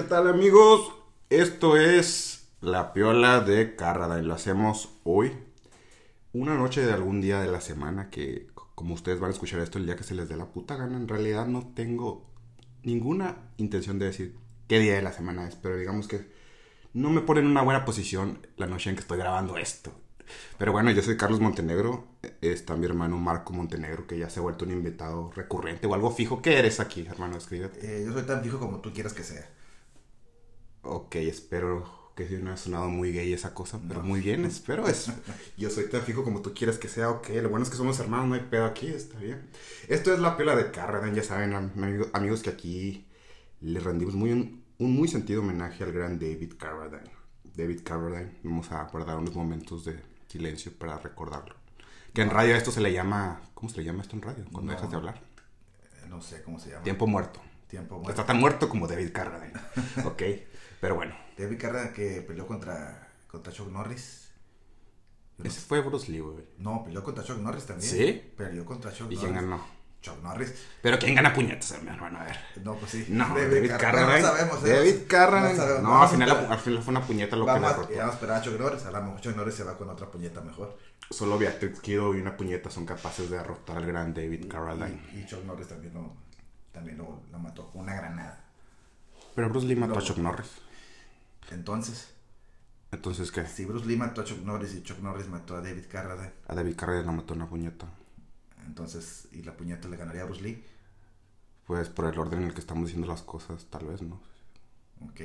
¿qué tal amigos? Esto es La Piola de Carradine. Lo hacemos hoy, una noche de algún día de la semana que, como ustedes van a escuchar esto el día que se les dé la puta gana, en realidad no tengo ninguna intención de decir qué día de la semana es, pero digamos que no me pone en una buena posición la noche en que estoy grabando esto. Pero bueno, yo soy Carlos Montenegro, está mi hermano Marco Montenegro, que ya se ha vuelto un invitado recurrente o algo fijo. ¿Qué eres aquí, hermano? Escríbete. Eh, yo soy tan fijo como tú quieras que sea. Ok, espero que no haya sonado muy gay esa cosa, pero muy bien, espero eso. Yo soy tan fijo como tú quieras que sea, ok. Lo bueno es que somos hermanos, no hay pedo aquí, está bien. Esto es la pela de Carradine, ya saben, am- amigos, que aquí le rendimos muy un, un muy sentido homenaje al gran David Carradine. David Carradine, vamos a guardar unos momentos de silencio para recordarlo. Que en radio a esto se le llama, ¿cómo se le llama esto en radio? Cuando No. dejas de hablar. Eh, No sé cómo se llama. Tiempo muerto. Tiempo Está muerto. tan muerto como David Carradine. ok, pero bueno. David Carradine que peleó contra, contra Chuck Norris. No Ese sé. fue Bruce Lee, güey. No, peleó contra Chuck Norris también. ¿Sí? Peleó contra Chuck ¿Y Norris. quién ganó? Chuck Norris. Pero ¿quién gana puñetas, hermano? A ver. No, pues sí. No, David, Car- Carradine. No sabemos. ¿eh? David Carradine. No, al, final, al final fue una puñeta lo que le derrotó. vamos a esperar a Chuck Norris. A lo mejor Chuck Norris se va con otra puñeta mejor. Solo Beatrix Kido y una puñeta son capaces de derrotar al gran David Carradine. Y, y Chuck Norris también lo, también lo, lo mató con una granada. Pero Bruce Lee mató a. Chuck Norris. Entonces, Entonces, ¿qué? si Bruce Lee mató a Chuck Norris y Chuck Norris mató a David Carradine, A David Carradine lo mató una puñeta. entonces, ¿y la puñeta le ganaría a Bruce Lee? Pues por el orden en el que estamos diciendo las cosas, tal vez, ¿no? Ok.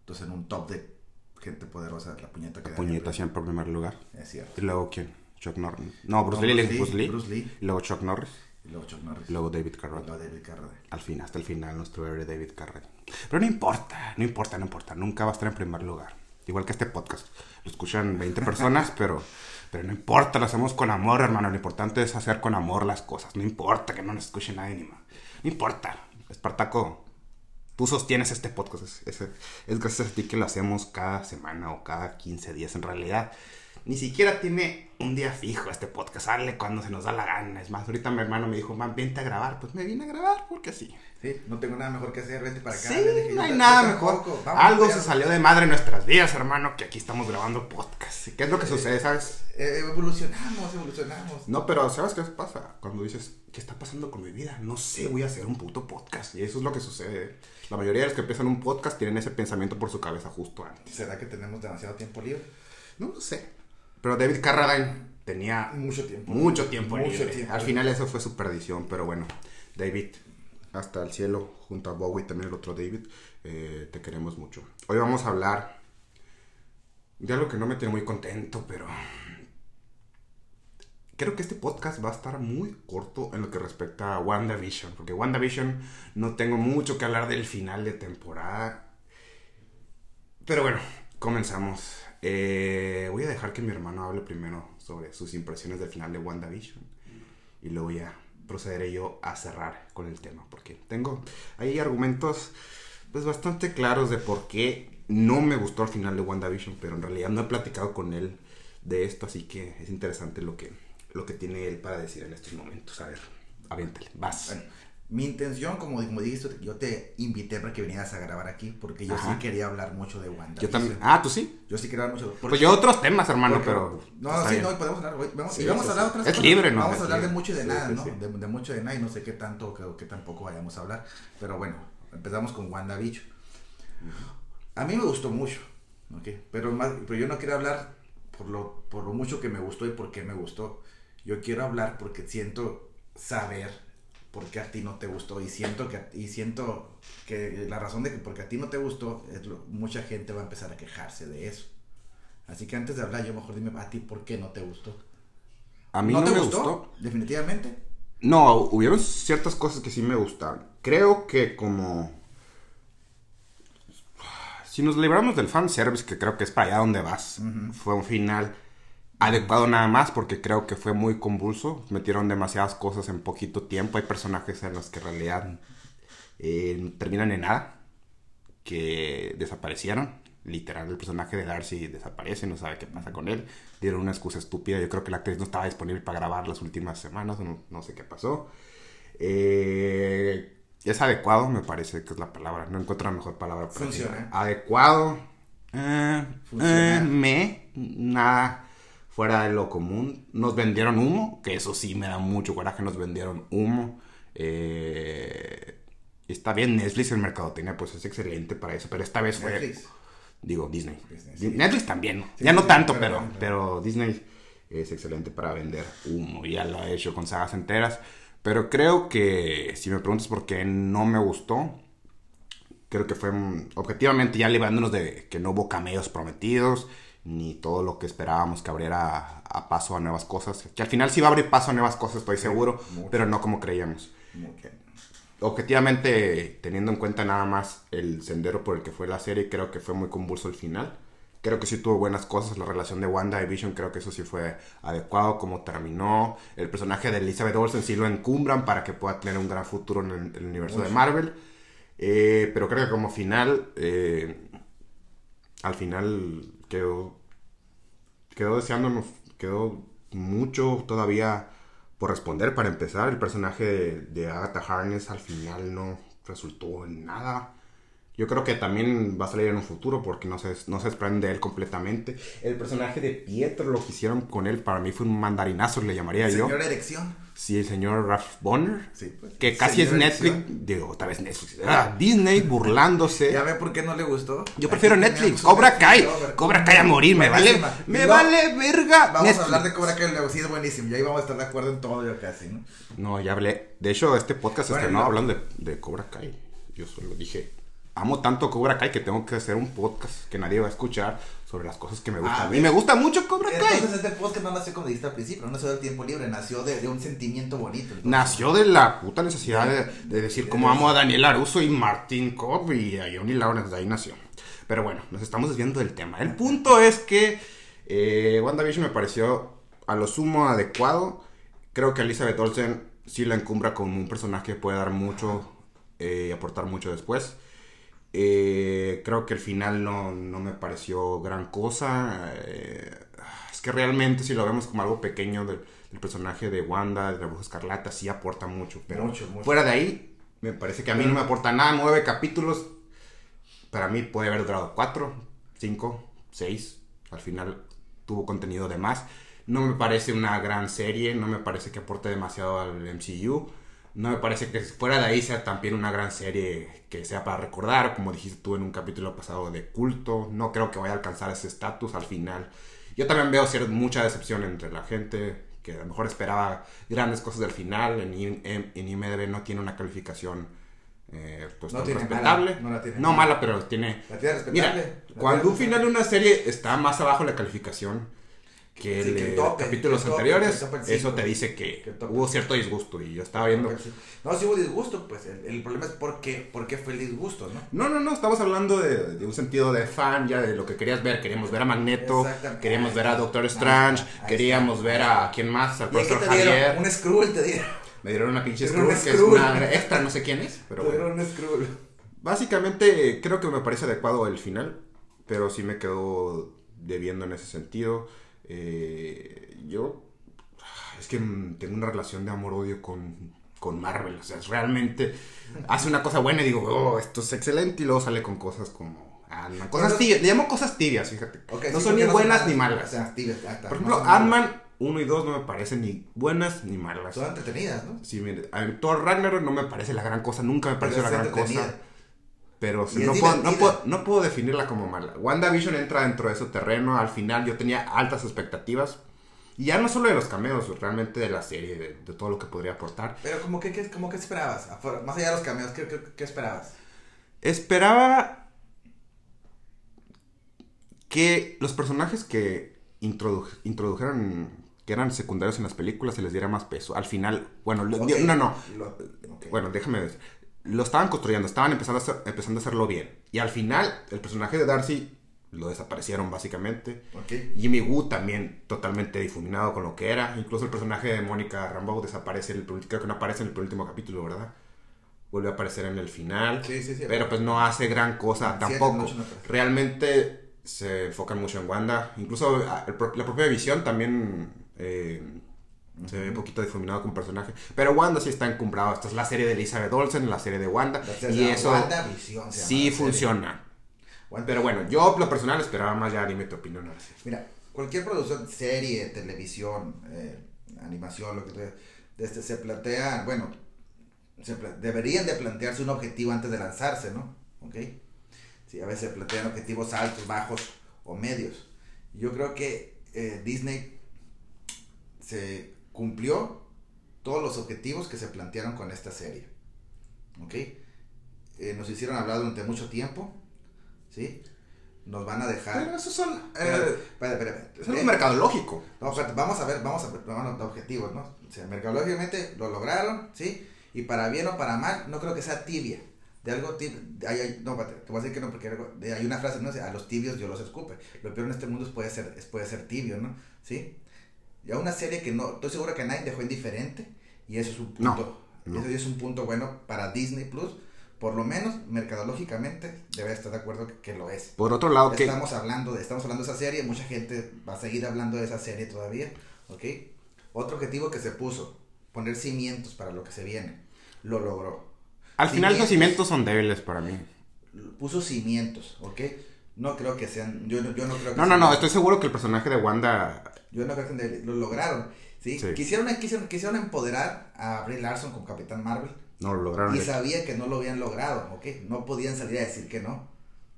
Entonces, en un top de gente poderosa, la puñeta que La puñeta siempre en primer lugar. Es cierto. ¿Y luego quién? Chuck Norris. No, Bruce No, Lee, Bruce Bruce Lee, Lee. Bruce Lee. Y luego Chuck Norris. Y luego Chuck Norris. Luego David Carradine. luego David Carradine. Al fin, hasta el final, nuestro héroe David Carradine. Pero no importa, no importa, no importa. Nunca va a estar en primer lugar. Igual que este podcast. Lo escuchan 20 personas, pero, pero no importa, lo hacemos con amor, hermano. Lo importante es hacer con amor las cosas. No importa que no nos escuche nadie ni más. No importa. Espartaco, tú sostienes este podcast. Es, es- es gracias a ti que lo hacemos cada semana o cada 15 días. En realidad, ni siquiera tiene un día fijo este podcast. Sale cuando se nos da la gana. Es más, ahorita mi hermano me dijo, man, vente a grabar. Pues me vine a grabar porque sí. Sí, no tengo nada mejor que hacer, vente para acá. Sí, dije, no hay nada mejor. Vamos, Algo se salió de madre en nuestras vidas, hermano, que aquí estamos grabando podcast. ¿Y ¿Qué es lo que sucede, sabes? Eh, evolucionamos, evolucionamos. No, pero ¿sabes qué pasa? Cuando dices, ¿qué está pasando con mi vida? No sé, voy a hacer un puto podcast. Y eso es lo que sucede. La mayoría de los que empiezan un podcast tienen ese pensamiento por su cabeza justo antes. ¿Será que tenemos demasiado tiempo libre? No lo sé. Pero David Carradine tenía Mucho tiempo. mucho tiempo Mucho libre. tiempo. Al final eso fue su perdición, pero bueno, David, hasta el cielo, junto a Bowie, también el otro David, eh, te queremos mucho. Hoy vamos a hablar de algo que no me tiene muy contento, pero creo que este podcast va a estar muy corto en lo que respecta a WandaVision, porque WandaVision no tengo mucho que hablar del final de temporada. Pero bueno, comenzamos. Eh, voy a dejar que mi hermano hable primero sobre sus impresiones del final de WandaVision. Y luego ya procederé yo a cerrar con el tema. Porque tengo ahí argumentos pues bastante claros de por qué no me gustó el final de WandaVision. Pero en realidad no he platicado con él de esto. Así que es interesante lo que, lo que tiene él para decir en estos momentos. A ver, aviéntale, vas. Bueno, mi intención, como, como dijiste, yo te invité para que vinieras a grabar aquí porque yo Ajá. sí quería hablar mucho de Wanda. yo también. Ah, tú sí. Yo sí quería hablar mucho. Pues yo otros temas, hermano, porque- pero. No, está sí, bien. no, podemos hablar. Vamos, Sí, y vamos a hablar otras Es cosas. libre, ¿no? Vamos a hablar de mucho y de Sí, nada, ¿no? De, de mucho y de nada y no sé qué tanto o qué tampoco vayamos a hablar. Pero bueno, empezamos con WandaVision. A mí me gustó mucho, ¿ok? Pero, más, pero yo no quiero hablar por lo, por lo mucho que me gustó y por qué me gustó. Yo quiero hablar porque siento saber por qué a ti no te gustó y siento que, y siento que la razón de que porque a ti no te gustó, es lo- mucha gente va a empezar a quejarse de eso. Así que antes de hablar, yo mejor dime a ti por qué no te gustó. A mí no, te me gustó? gustó. Definitivamente. No, hubieron ciertas cosas que sí me gustaron. Creo que como... Si nos libramos del fanservice, que creo que es para allá donde vas, fue un final adecuado nada más porque creo que fue muy convulso. Metieron demasiadas cosas en poquito tiempo. Hay personajes en los que en realidad eh, terminan en nada, que desaparecieron. Literal, el personaje de Darcy desaparece, no sabe qué pasa con él. Dieron una excusa estúpida. Yo creo que la actriz no estaba disponible para grabar las últimas semanas, no, no sé qué pasó. Eh, es adecuado, me parece que es la palabra. No encuentro la mejor palabra. Funciona. Adecuado. eh, Funciona. eh, me. Nada fuera de lo común. Nos vendieron humo, que eso sí me da mucho coraje. Nos vendieron humo. Eh, está bien, Netflix en mercadotecnia, pues es excelente para eso. Pero esta vez fue. Netflix. Digo, Disney. Disney, sí. Netflix también, ya no tanto, pero- pero, pero Disney es excelente para vender humo. Ya lo ha hecho con sagas enteras. Pero creo que, si me preguntas por qué no me gustó, creo que fue mm, objetivamente ya librándonos de que no hubo cameos prometidos, ni todo lo que esperábamos que abriera a paso a nuevas cosas. Que al final sí va a abrir paso a nuevas cosas, estoy seguro, mucho. pero no como creíamos Mucho. objetivamente, teniendo en cuenta nada más el sendero por el que fue la serie, creo que fue muy convulso el final. Creo que sí tuvo buenas cosas. La relación de Wanda y Vision, creo que eso sí fue adecuado. Como terminó. El personaje de Elizabeth Olsen sí lo encumbran para que pueda tener un gran futuro en el, el universo de Marvel. Eh, pero creo que como final, eh, al final quedó, quedó deseándonos, quedó mucho todavía por responder. Para empezar, el personaje de, Agatha Harkness al final no resultó en nada. Yo creo que también va a salir en un futuro porque no se, no se desprende de él completamente. El personaje de Pietro, lo que hicieron con él, para mí fue un mandarinazo, le llamaría yo. Erección. Sí, el señor Ralph Bonner. Sí, pues. Que casi es Netflix. Digo, otra vez Netflix. Ah, Disney burlándose. ¿Ya ve por qué no le gustó? Yo prefiero Aquí Netflix. Cobra Kai. Cobra Kai a morir. Me vale, me No, vale verga. Vamos Netflix. a hablar de Cobra Kai luego. Sí, es buenísimo. Ya ahí vamos a estar de acuerdo en todo yo casi, ¿no? No, ya hablé. De hecho, este podcast Bueno, estrenó no. hablando de, de Cobra Kai. Yo solo dije, amo tanto Cobra Kai que tengo que hacer un podcast que nadie va a escuchar sobre las cosas que me gustan. Ah, y bien. me gusta mucho Cobra Kai. Entonces este podcast no nació como dijiste al principio, no nació del tiempo libre, nació de, de un sentimiento bonito. entonces. Nació de la puta necesidad de, de decir cómo amo a Daniel Aruso y Martin Cobb y a Johnny Lawrence, de ahí nació. Pero bueno, nos estamos desviando del tema. El punto es que eh, WandaVision me pareció a lo sumo adecuado. Creo que Elizabeth Olsen sí la encumbra como un personaje que puede dar mucho eh, y aportar mucho después. Eh, creo que el final no, no me pareció gran cosa. Eh, es que realmente si lo vemos como algo pequeño del, del personaje de Wanda, de la Bruja Escarlata, sí aporta mucho. Pero Mucho, mucho. fuera de ahí, me parece que a mí no me aporta nada. Nueve capítulos, para mí puede haber durado cuatro, cinco, seis. Al final tuvo contenido de más. No me parece una gran serie, no me parece que aporte demasiado al MCU. No me parece que fuera de ahí sea también una gran serie que sea para recordar, como dijiste tú en un capítulo pasado de culto. No creo que vaya a alcanzar ese estatus al final. Yo también veo cier- mucha decepción entre la gente que a lo mejor esperaba grandes cosas del final. En, en, en IMDb no tiene una calificación eh, pues No tan tiene respetable. mala, no la tiene no mala. pero tiene La tiene respetable. Mira, La cuando tiene un final de una serie está más abajo la calificación que Sí, el que tope, capítulos que tope, anteriores, que el eso te dice que, hubo cierto disgusto y yo estaba viendo... No, si hubo disgusto, pues el, el problema es por qué, por qué fue el disgusto, ¿no? No, no, no, estamos hablando de, de un sentido de fan, ya de lo que querías ver. Queríamos ver a Magneto, queríamos ver a Doctor Strange, queríamos está. ver a quién más, al ¿Y aquí profesor te dieron? Javier. Un Skrull te dieron. Me dieron una pinche dieron Skrull, un que es Skrull. una extra, no sé quién es, pero te bueno. dieron un Skrull. Básicamente creo que me parece adecuado el final, pero sí me quedó debiendo en ese sentido. Eh, yo es que mm, tengo una relación de amor-odio con, con Marvel, o sea, es realmente hace una cosa buena y digo, oh, esto es excelente y luego sale con cosas como... Ant-Man. Cosas tibias, le llamo cosas tibias, fíjate. No sí, son ni buenas son ni O malas. sea, tibias, ya está. Por ejemplo. Ant-Man 1 y 2 no me parecen ni buenas ni malas. Son entretenidas, ¿no? Sí, mire, en Thor Ragnarok no me parece la gran cosa, nunca me pareció la gran cosa. Pero no, puedo, no, puedo, no puedo definirla como mala. WandaVision entra dentro de ese terreno. Al final yo tenía altas expectativas. Y ya no solo de los cameos, realmente de la serie, de, de todo lo que podría aportar. Pero como que, que, como que esperabas, más allá de los cameos, ¿qué, qué, qué esperabas? Esperaba que los personajes que introdu- introdujeran, que eran secundarios en las películas, se les diera más peso. Al final, bueno, no, no. Lo-. Bueno, déjame ver. Lo estaban construyendo, estaban empezando a, hacer- empezando a hacerlo bien. Y al final, el personaje de Darcy lo desaparecieron básicamente. Ok. Jimmy Woo también totalmente difuminado con lo que era. Incluso el personaje de Mónica Rambeau desaparece, en el, creo que no aparece en el penúltimo capítulo, ¿verdad? Vuelve a aparecer en el final. Sí, sí, sí. Pero pues no hace gran cosa tampoco. no. Realmente se enfocan mucho en Wanda. Incluso ah, la propia visión también eh, Se ve un poquito difuminado como personaje. Pero Wanda sí está encumbrado. Esta es la serie de Elizabeth Olsen, la serie de Wanda. Y eso WandaVision se llama sí funciona. Wanda- Pero bueno, yo lo personal esperaba más. Ya dime tu opinión ahora sí. Mira, cualquier producción, serie, televisión, eh, animación, lo que sea, este, se plantea, bueno, se pla- deberían de plantearse un objetivo antes de lanzarse, ¿no? ¿Ok? Sí, a veces se plantean objetivos altos, bajos o medios. Yo creo que eh, Disney se cumplió todos los objetivos que se plantearon con esta serie. ¿Ok? Eh, nos hicieron hablar durante mucho tiempo, ¿sí? Nos van a dejar... Pero esos son. Espera, Eh, espera, espera, espera. es algo Eh, mercadológico. no, vamos a ver, vamos a ver, vamos a objetivos, ¿no? O sea, mercadológicamente lo lograron, ¿sí? Y para bien o para mal, no creo que sea tibia. De algo tibio, hay, hay- no, te voy a decir que no, porque hay una frase, ¿no? A los tibios yo los escupe. Lo peor en este mundo es puede ser, es puede ser tibio, ¿no? ¿Sí? Ya una serie que no, estoy seguro que nadie dejó indiferente, y eso es un punto, no. eso es un punto bueno para Disney Plus, por lo menos mercadológicamente debe estar de acuerdo que, que lo es. Por otro lado, que. Estamos hablando de, estamos hablando de esa serie, mucha gente va a seguir hablando de esa serie todavía, ¿ok? Otro objetivo que se puso, poner cimientos para lo que se viene, lo logró. Al final, los Cimientos. cimientos son débiles para mí. Puso cimientos, ¿ok? No creo que sean, yo, no- yo no creo que No, no, no. Estoy seguro que el personaje de Wanda. Yo no creo que lo lograron, ¿sí? Sí. Quisieron, quisieron, quisieron empoderar a Brie Larson como Capitán Marvel, No lo lograron. y sabía que no lo habían logrado, ¿ok? No podían salir a decir que no,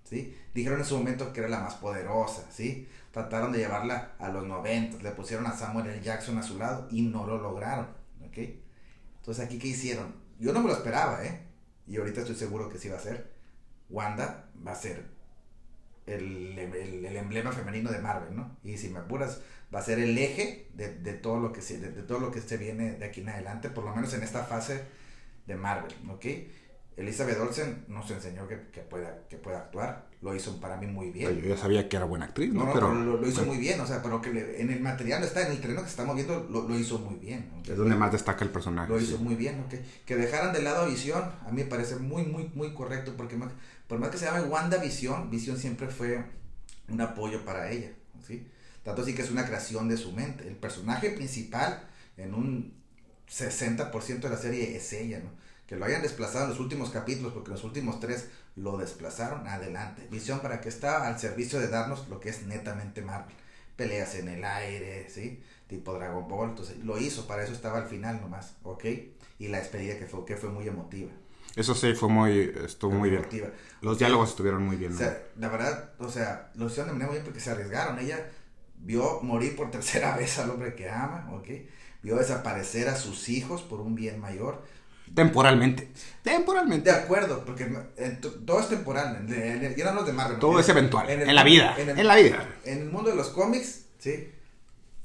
¿sí? Dijeron en su momento que era la más poderosa, ¿sí? Trataron de llevarla a los 90, le pusieron a Samuel L. Jackson a su lado y no lo lograron, ¿ok? Entonces, ¿aquí qué hicieron? Yo no me lo esperaba, ¿eh? Y ahorita estoy seguro que sí va a ser. Wanda va a ser el, el- emblema femenino de Marvel, ¿no? Y si me apuras, va a ser el eje de, de todo lo que se, de, de todo lo que se viene de aquí en adelante, por lo menos en esta fase de Marvel, ¿ok? Elizabeth Olsen nos enseñó que, que pueda, que pueda actuar, lo hizo para mí muy bien. Yo ya sabía que era buena actriz, No, ¿no? no, pero pero lo, lo hizo muy bien, o sea, pero que le- en el material está, en el terreno que se está moviendo, lo, lo hizo muy bien. es donde más destaca el personaje. Lo hizo muy bien, ¿ok? Que dejaran de lado a Visión, a mí me parece muy, muy, muy correcto, porque más- por más que se llame Wanda Visión, Visión siempre fue un apoyo para ella, ¿sí? Tanto así que es una creación de su mente. El personaje principal en un 60% de la serie es ella, ¿no? Que lo hayan desplazado en los últimos capítulos, porque los últimos tres lo desplazaron adelante. Visión para que está al servicio de darnos lo que es netamente Marvel. Peleas en el aire, ¿sí? Tipo Dragon Ball. Entonces lo hizo, para eso estaba al final nomás, ¿ok? Y la despedida que fue, que fue muy emotiva. Eso sí, fue muy. Estuvo muy bien. emotiva. Los diálogos estuvieron muy bien. O ¿no? sea, la verdad, o sea, lo hicieron de manera muy bien porque se arriesgaron. Ella vio morir por tercera vez al hombre que ama, ¿ok? Vio desaparecer a sus hijos por un bien mayor. Temporalmente. De Temporalmente. acuerdo, porque todo es temporal. En, en, en- ya no hablamos de Marvel. Todo es eventual. el En la vida. el- En la vida. En el mundo de los cómics, sí.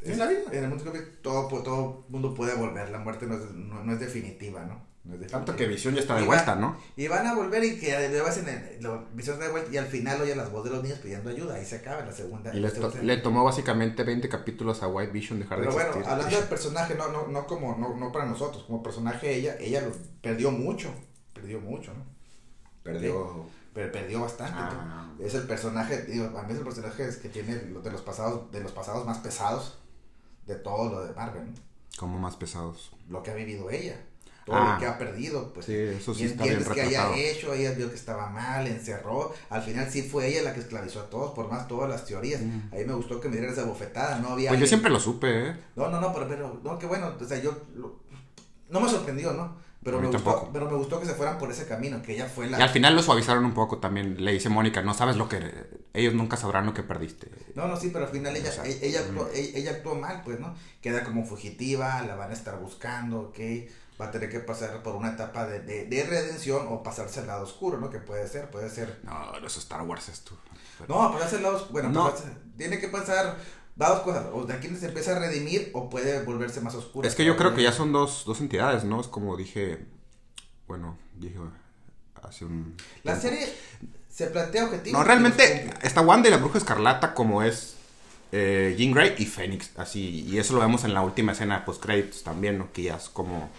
En la vida. En el mundo de los cómics, todo, todo mundo puede volver. La muerte no es, no, no es definitiva, ¿no? Tanto que Visión ya está de vuelta, va- ¿no? Y van a volver y que en el, lo, Visión de vuelta y al final oye las voces de los niños pidiendo ayuda. Ahí se acaba la segunda. Y la le, to- segunda- le tomó básicamente 20 capítulos a White Vision dejar Pero de bueno, existir. hablando del personaje, no, no, no como, no, no para nosotros, como personaje ella, ella lo perdió mucho, perdió mucho, ¿no? Perdió. Pero perdió bastante. Ah. ¿no? Es el personaje, digo, a mí es el personaje que tiene de los pasados, de los pasados más pesados de todo lo de Marvel, ¿no? Como más pesados. Lo que ha vivido ella, todo Ah. lo que ha perdido, pues. Sí, eso sí y está bien entiendes que haya hecho, ella vio que estaba mal, encerró, al final sí fue ella la que esclavizó a todos, por más todas las teorías. Mm. A mí me gustó que me dieran esa bofetada, no había... Pues yo siempre lo supe, ¿eh? no, no, no, pero, pero no, que bueno, o sea, yo lo- no me sorprendió, ¿no? Pero me gustó, pero me gustó que se fueran por ese camino, que ella fue la Y al final lo suavizaron un poco también. Le dice Mónica, no sabes lo que... Ellos nunca sabrán lo que perdiste. No, no, sí, pero al final ella, O sea, ella, ella actuó, mm. ella, ella actuó mal, pues, ¿no? Queda como fugitiva, la van a estar buscando, ¿ok? Va a tener que pasar por una etapa de, de, de redención o pasarse al lado oscuro, ¿no? Que puede ser, puede ser. No, es Star Wars esto. No, pasarse al lado oscuro, bueno, No. pasarse- tiene que pasar dos cosas, o de aquí se empieza a redimir o puede volverse más oscura. Es que yo creo que ya son dos, dos entidades, ¿no? Es como dije... Bueno, dije hace un... La serie se plantea objetivos. No, los realmente está Wanda y la Bruja Escarlata como es eh, Jean Grey y Fénix, así, y eso lo vemos en la última escena post créditos también, ¿no? Que ya es como,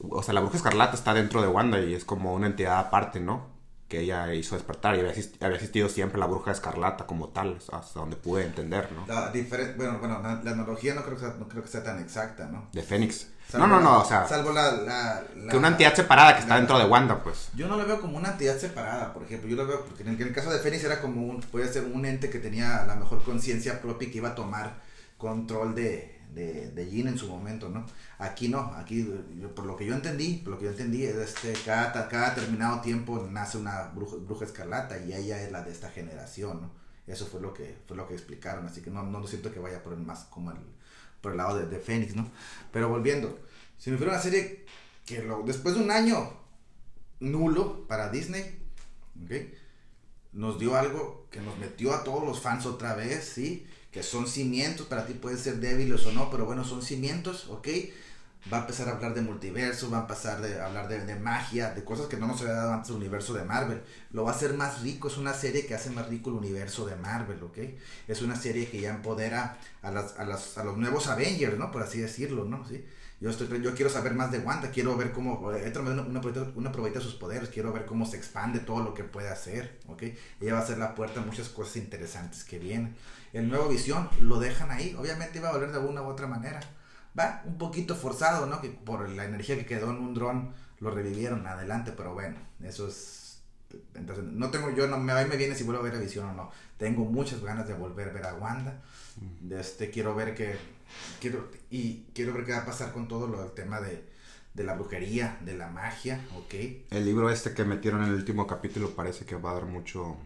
o sea, la Bruja Escarlata está dentro de Wanda y es como una entidad aparte, ¿no? que ella hizo despertar y había, existido siempre la bruja escarlata como tal, hasta donde pude entender, ¿no? La bueno, bueno, la, la analogía no creo, que sea, no creo que sea tan exacta, ¿no? De Fénix. Salvo No, no, la- no, o sea, Salvo la... la, la- que una entidad separada que está la- dentro de Wanda, pues. Yo no lo veo como una entidad separada, por ejemplo. Yo lo veo, porque en el, en el caso de Fénix era como un, puede ser un ente que tenía la mejor conciencia propia y que iba a tomar control de, de, de Jean en su momento, ¿no? Aquí no, aquí, por lo que yo entendí, por lo que yo entendí, es este, cada, cada determinado tiempo nace una bruja, bruja escarlata y ella es la de esta generación, ¿no? Eso fue lo que, fue lo que explicaron, así que no, no, siento que vaya por el más como el, por el lado de, de Fénix, ¿no? Pero volviendo, si me fuera una serie que lo, después de un año nulo para Disney, ¿ok? Nos dio algo que nos metió a todos los fans otra vez, ¿sí? Que son cimientos, para ti pueden ser débiles o no, pero bueno, son cimientos, ¿ok? Va a empezar a hablar de multiverso, va a empezar de, a hablar de, magia, de cosas que no nos había dado antes el universo de Marvel. Lo va a hacer más rico, es una serie que hace más rico el universo de Marvel, ¿ok? Es una serie que ya empodera a, los nuevos Avengers, ¿no? Por así decirlo, ¿no? ¿Sí? Yo, estoy, yo quiero saber más de Wanda, quiero ver cómo, eh, una, una, una sus poderes, quiero ver cómo se expande todo lo que puede hacer, ¿ok? Ella va a ser la puerta a muchas cosas interesantes que vienen. El nuevo Visión lo dejan ahí, obviamente iba a volver de alguna u otra manera. Va, un poquito forzado, ¿no? Que por la energía que quedó en un dron lo revivieron adelante, pero bueno, eso es... Entonces, no tengo yo, no me va y me viene si vuelvo a ver a Visión o no. Tengo muchas ganas de volver a ver a Wanda. De este, quiero ver que quiero y quiero ver qué va a pasar con todo lo del tema de, de la brujería, de la magia, ok. El libro este que metieron en el último capítulo parece que va a dar mucho,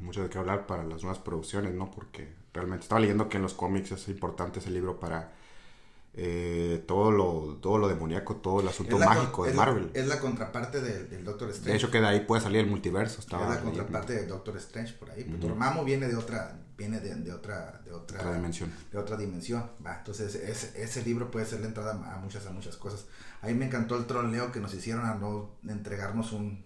mucho de qué hablar para las nuevas producciones, ¿no? Porque realmente estaba leyendo que en los cómics es importante ese libro para eh, todo lo todo lo demoníaco, todo el asunto Es mágico de es Marvel. La, es la contraparte del, del Doctor Strange. De hecho que de ahí puede salir el multiverso, estaba es la contraparte del Doctor Strange por ahí. Ujú. Dormammu viene de otra viene de, de otra de otra, Otra dimensión. de otra dimensión. Va, entonces ese, ese libro puede ser la entrada a muchas a muchas cosas. A mí me encantó el troleo que nos hicieron a no entregarnos un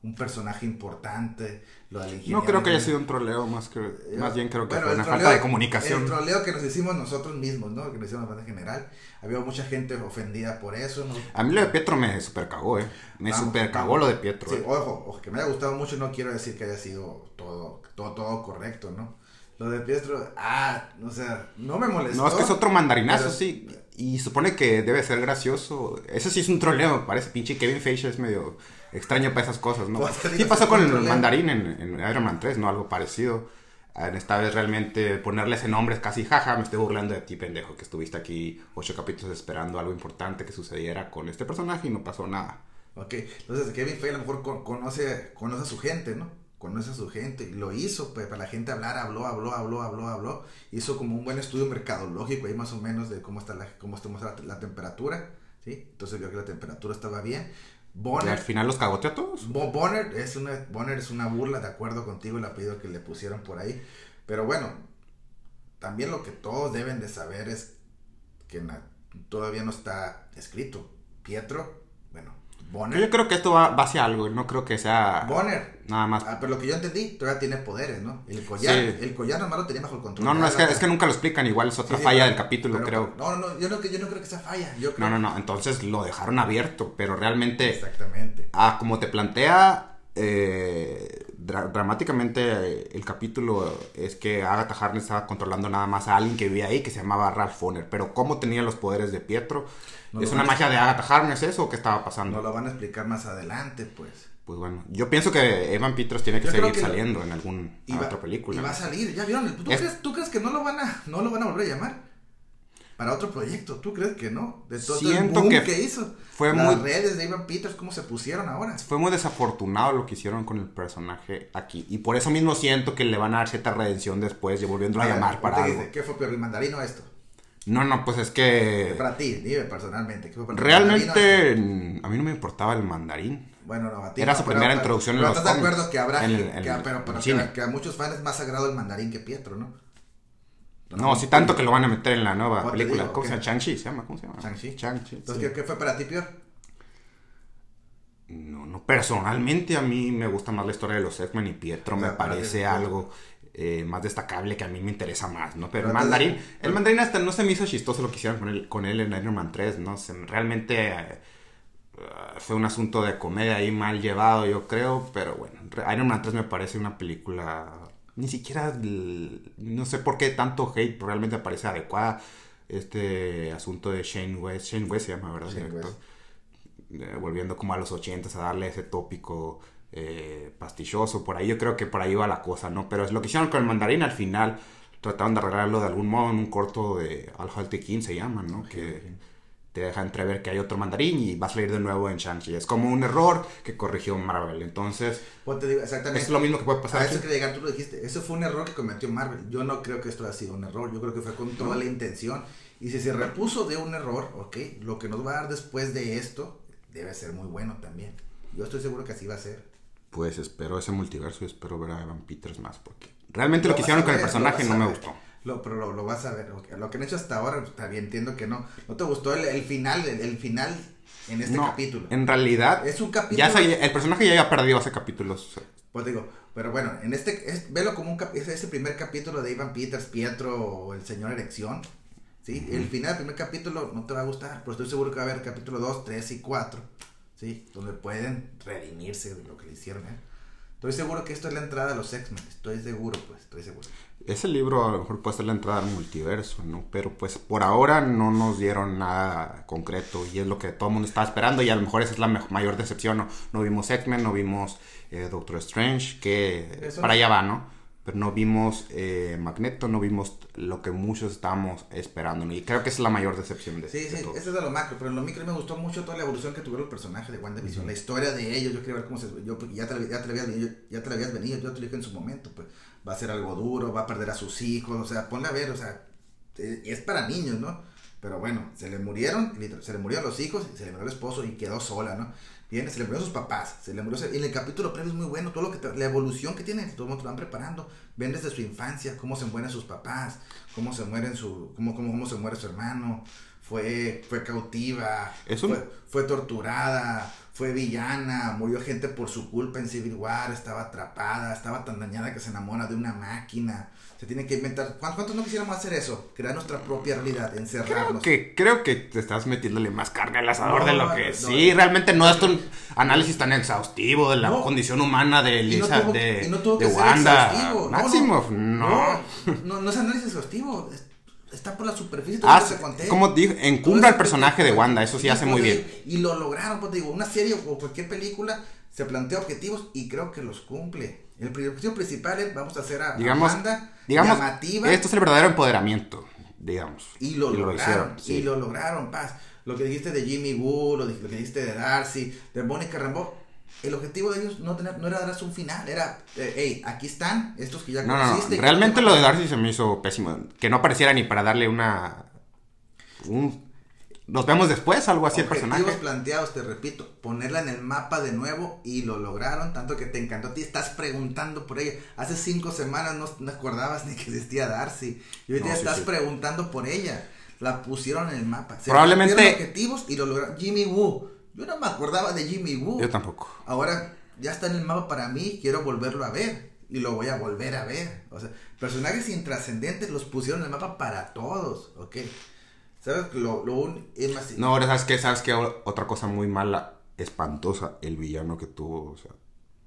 un personaje importante, lo del No creo que haya sido un troleo, más que más bien creo que Bueno, fue una troleo- falta de comunicación. El troleo que nos hicimos nosotros mismos, ¿no? Que nos hicimos en general. Había mucha gente ofendida por eso, ¿no? A mí lo de Pietro me super cagó, eh. Me Vamos, super cagó lo de Pietro. Sí, eh. ojo, ojo, que me haya gustado mucho no quiero decir que haya sido todo, todo, todo correcto, ¿no? Lo de Pietro, ah, o sea, no me molestó. No, es que es otro mandarinazo, pero- sí. Y supone que debe ser gracioso. Ese sí es un troleo, me parece. Pinche Kevin Feige es medio extraño para esas cosas, ¿no? Sí digo, pasó con el troleo. mandarín en, en Iron Man 3, ¿no? Algo parecido. En esta vez realmente ponerle ese nombre es casi jaja, me estoy burlando de ti, pendejo, que estuviste aquí ocho capítulos esperando algo importante que sucediera con este personaje y no pasó nada. Ok, entonces Kevin Feige a lo mejor con- conoce, conoce a su gente, ¿no? Conoce a su gente y lo hizo, pues, para la gente hablar, habló, habló, habló, habló, habló. Hizo como un buen estudio mercadológico ahí más o menos de cómo está la, cómo está la, la temperatura, ¿sí? Entonces vio que la temperatura estaba bien. Y al final los cagoteó a todos. Bo- Bonner es una, Bonner es una burla, de acuerdo contigo, el apellido que le pusieron por ahí. Pero bueno, también lo que todos deben de saber es que todavía no está escrito. Pietro, Bonner. Yo creo que esto va, va hacia algo, no creo que sea Bonner. nada más. Ah, pero lo que yo entendí, todavía tiene poderes, ¿no? El collar, Sí. el collar nomás lo tenía bajo el control. No, no, es que, es que nunca lo explican, igual es otra Sí, sí, falla pero- del capítulo, pero- creo. No, no, no, yo no, yo no creo que sea falla. Yo creo, No, no, no, entonces lo dejaron abierto, pero realmente, Exactamente. ah, como te plantea eh, dra- dramáticamente eh, el capítulo, es que Agatha Harkness estaba controlando nada más a alguien que vivía ahí, que se llamaba Ralph Bonner, pero cómo tenía los poderes de Pietro, No ¿es una magia de Agatha Harkness eso o qué estaba pasando? Nos lo van a explicar más adelante, pues. Pues bueno, yo pienso que Evan Peters tiene que Yo seguir que lo- saliendo en alguna otra película. y va a salir, ya vieron. ¿Tú, Es- crees, ¿Tú crees que no lo van a, no lo van a volver a llamar? Para otro proyecto, ¿tú crees que no? De todo Siento el boom que que, hizo. fue Las muy- redes de Ivan Peters, ¿cómo se pusieron ahora? Fue muy desafortunado lo que hicieron con el personaje aquí. Y por eso mismo siento que le van a dar cierta redención después, de volviéndolo a, ver, llamar para ¿qué- algo. ¿Qué fue peor, el mandarín o esto? No, no, pues es que Para ti, dime personalmente. ¿qué fue peor, esto? realmente a mí no me importaba el mandarín. Bueno, no, a ti Era no, su pero- primera pero- introducción en pero los ¿Estás de acuerdo que habrá en el- que- en que- el- pero, pero que a muchos fans es más sagrado el mandarín que Pietro, ¿no? No, sí tanto que lo van a meter en la nueva ¿Cómo te película. digo? ¿Cómo se llama? Shang-Chi, ¿se llama? ¿Cómo se llama? Shang-Chi. Shang-Chi, Entonces, sí. ¿qué, fue para ti peor? No, no, personalmente a mí me gusta más la historia de los X-Men y Pietro O sea, me parece algo eh, más destacable que a mí me interesa más, ¿no? Pero Pero el mandarín, el mandarín hasta no se me hizo chistoso lo que hicieron con él, con él en Iron Man 3, ¿no? Se, realmente, eh, fue un asunto de comedia ahí mal llevado, yo creo, pero bueno, Iron Man 3 me parece una película, ni siquiera, no sé por qué tanto hate realmente parece adecuada. Este asunto de Shane West, Shane West se llama, ¿verdad? Eh, volviendo como a los 80 a darle ese tópico eh, pastilloso por ahí. Yo creo que por ahí va la cosa, ¿no? Pero es lo que hicieron con el mandarín al final. Trataron de arreglarlo de algún modo en un corto de Al Halte King se llama, ¿no? que te deja entrever que hay otro mandarín y va a salir de nuevo en Shang-Chi. Es como un error que corrigió Marvel. Entonces, pues te digo, exactamente. es lo mismo que puede pasar. A eso que llegar, tú lo dijiste. Eso fue un error que cometió Marvel. Yo no creo que esto haya sido un error. Yo creo que fue con toda la intención. Y si se repuso de un error, ok, lo que nos va a dar después de esto debe ser muy bueno también. Yo estoy seguro que así va a ser. Pues espero ese multiverso y espero ver a Evan Peters más porque realmente lo, que hicieron con el personaje no me gustó. Lo, pero lo, vas a ver. Lo que han hecho hasta ahora, está bien, entiendo que no. ¿No te gustó el, final, el, final en este capítulo? En realidad, es un capítulo. Ya el personaje ya había perdido hace capítulos. Pues digo, pero bueno, en este, es, velo como un es ese primer capítulo de Ivan Peters, Pietro o el señor Erección. ¿sí? El final del primer capítulo no te va a gustar, pero estoy seguro que va a haber capítulo 2, 3 y 4. ¿sí? Donde pueden redimirse de lo que le hicieron, ¿eh? Estoy seguro que esto es la entrada a los X-Men, estoy seguro, pues, estoy seguro. Ese libro a lo mejor puede ser la entrada al multiverso, ¿no? Pero pues por ahora no nos dieron nada concreto y es lo que todo el mundo estaba esperando y a lo mejor esa es la mayor decepción, ¿no? No vimos X-Men, no vimos eh, Doctor Strange, que para allá va, ¿no? Pero no vimos eh, Magneto, no vimos lo que muchos estábamos esperando. Y creo que es la mayor decepción de Sí, sí, eso es de lo macro, pero en lo micro me gustó mucho toda la evolución que tuvieron el personaje de WandaVision, la historia de ellos, yo quería ver cómo se... Yo, ya, te, ya, te habías, ya te habías venido, yo te lo dije en su momento, pues va a ser algo duro, va a perder a sus hijos, o sea, ponle a ver, o sea, eh, es para niños, ¿no? Pero bueno, se le murieron, se le murieron los hijos, se le murió el esposo y quedó sola, ¿no? Viene, se le murió a sus papás, se le murió, y en el capítulo previo es muy bueno, todo lo que, la evolución que tiene, todo el mundo lo van preparando, ven desde su infancia, cómo se mueren sus papás, cómo se mueren su, cómo, cómo, cómo se muere su hermano, fue, fue cautiva, fue, fue, torturada, fue villana, murió gente por su culpa en Civil War, estaba atrapada, estaba tan dañada que se enamora de una máquina, se tiene que inventar. ¿Cuántos no quisiéramos hacer eso? Crear nuestra propia realidad, encerrarnos. Creo que, creo que te estás metiéndole más carne al asador de lo que sí. realmente no es un análisis tan exhaustivo de la condición humana de Lisa, de, de Wanda. Máximo, no. No, no, es análisis exhaustivo. Está por la superficie. Ah, como dije, encumbra el personaje de Wanda, eso sí hace muy bien. Y lo lograron, pues digo, una serie o cualquier película se plantea objetivos y creo que los cumple. El objetivo principal es vamos a hacer a, digamos, digamos, Esto es el verdadero empoderamiento, digamos. Y lo, lograron, y lo lograron, Paz. Lo que dijiste de Jimmy Woo, lo, que dijiste de Darcy, de Mónica Rambeau, el objetivo de ellos no, tener, no era darles un final, era, eh, hey, aquí están estos que ya no, conociste. No, realmente lo de Darcy se me hizo pésimo, que no apareciera ni para darle una... Un, nos vemos después, algo así el personaje. planteados, te repito, ponerla en el mapa de nuevo y lo lograron, tanto que te encantó a ti, estás preguntando por ella. Hace cinco semanas no, no acordabas ni que existía Darcy y hoy día estás preguntando por ella. La pusieron en el mapa. Se Probablemente. objetivos y lo lograron. Jimmy Woo. Yo no me acordaba de Jimmy Woo. Yo tampoco. Ahora ya está en el mapa para mí, quiero volverlo a ver y lo voy a volver a ver. O sea, personajes intrascendentes los pusieron en el mapa para todos, ¿ok? ¿Sabes? Lo, lo es más... No, ahora sabes que, sabes que otra cosa muy mala, espantosa, el villano que tuvo, o sea...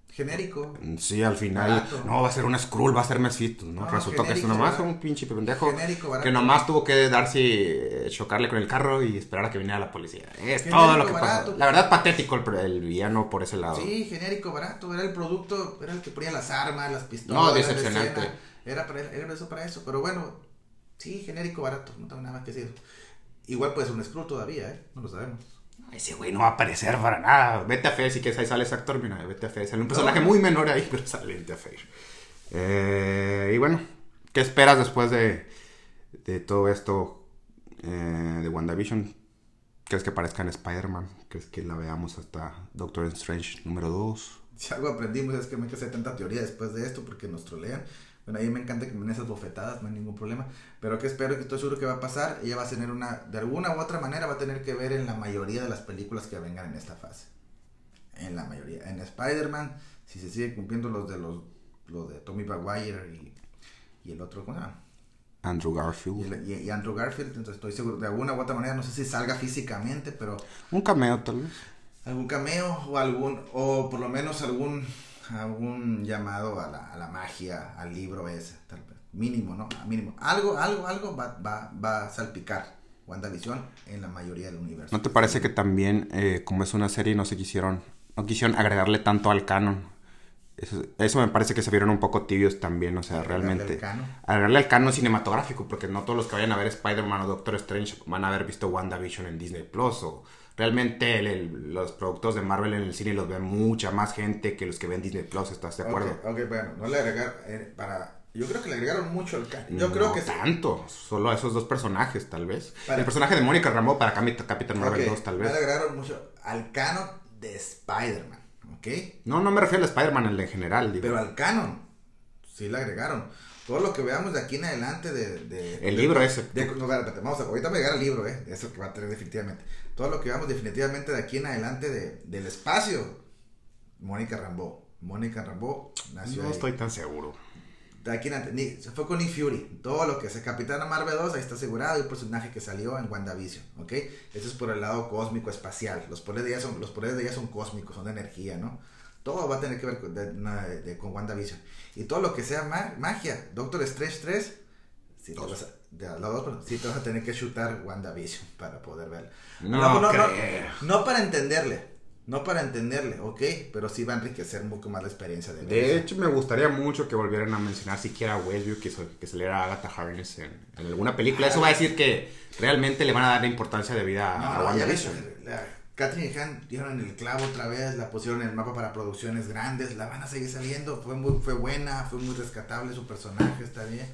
Genérico. Sí, al final, no, va a ser un Skrull, va a ser Mesfitos, ¿no? Resultó que es nomás un pinche pendejo que nomás tuvo que darse, eh, chocarle con el carro y esperar a que viniera la policía. Es todo lo que pasó. La verdad, patético el, el, villano por ese lado. Sí, genérico, barato, era el producto, era el que ponía las armas, las pistolas. No, decepcionante. Era, para, era eso para eso, pero bueno, sí, genérico, barato, no tengo nada más que decir. Igual puede ser un Skrull todavía, ¿eh? No lo sabemos. Ese güey no va a aparecer para nada. Vete a Fair si quieres, ahí sale ese actor. Mira, vete a Fair. Sale un personaje muy menor ahí, pero sale vete a Fair. Eh, y bueno, ¿qué esperas después de, de todo esto eh, de WandaVision? ¿Crees que parezca en Spider-Man? ¿Crees que la veamos hasta Doctor Strange número 2? Si algo aprendimos es que me hay que hacer tanta teoría después de esto porque nos trolean. A mí me encanta que me den esas bofetadas, no hay ningún problema. Pero que espero que estoy seguro que va a pasar. Ella va a tener una, de alguna u otra manera, va a tener que ver en la mayoría de las películas que vengan en esta fase. En la mayoría. En Spider-Man, si se sigue cumpliendo los de los, los de Tommy Maguire y, y el otro, ¿cómo se llama? Andrew Garfield. Y, Andrew Garfield, entonces estoy seguro, de alguna u otra manera, no sé si salga físicamente, pero... Un cameo tal vez. algún cameo o algún, o por lo menos algún, algún llamado a la, a la magia, al libro ese, tal vez. Mínimo, ¿no? Mínimo. Algo, algo, algo va, va, va a salpicar WandaVision en la mayoría del universo. ¿No te parece que también, eh, como es una serie, no se quisieron, no quisieron agregarle tanto al canon? Eso, eso me parece que se vieron un poco tibios también, o sea, Agregarle realmente. al canon. Agregarle al canon cinematográfico, porque no todos los que vayan a ver Spider-Man o Doctor Strange van a haber visto WandaVision en Disney Plus. O realmente el- el- los productos de Marvel en el cine los ve mucha más gente que los que ven Disney Plus, ¿estás de acuerdo? Ok, bueno, no le agregaron, eh, para... Yo creo que le agregaron mucho al canon. Yo no creo que sí. tanto, solo a esos dos personajes, tal vez. Para- El personaje de Mónica Rambeau para Capit- Capitán Marvel Ok, 2, tal no vez. le agregaron mucho al canon de Spider-Man, ¿ok? No, no me refiero al Spider-Man, el de general, digo. Pero al canon, sí le agregaron. Todo lo que veamos de aquí en adelante de... de- El de- libro ese. de- no, espérate, vamos a, ahorita voy a llegar al libro, ¿eh? Eso que va a tener definitivamente. Todo lo que veamos definitivamente de aquí en adelante de, del espacio. Mónica Rambeau. Mónica Rambeau nació no ahí. estoy tan seguro. De aquí en adelante, se fue con Nick Fury. Todo lo que es Capitana Marvel 2, ahí está asegurado. Y un personaje que salió en WandaVision, ¿ok? Eso es por el lado cósmico, espacial. Los poderes de ella son, los poderes de ella son cósmicos, son de energía, ¿no? Todo va a tener que ver con, de- na- de- con WandaVision. Y todo lo que sea ma- magia, Doctor Strange 3, sí te, Dos. vas a, de la dos, pero sí te vas a tener que chutar WandaVision para poder verlo. No no, creo. no para entenderle. No para entenderle, ok, pero sí va a enriquecer mucho más la experiencia de De hecho, me gustaría mucho que volvieran a mencionar siquiera a Westview, que, so- que saliera Agatha Harkness en, en alguna película. Eso va a decir que realmente le van a dar la importancia de vida a, No, a no, WandaVision. Catherine Han dieron el clavo otra vez, la pusieron en el mapa para producciones grandes, la van a seguir saliendo, fue muy, fue buena, fue muy rescatable su personaje, está bien.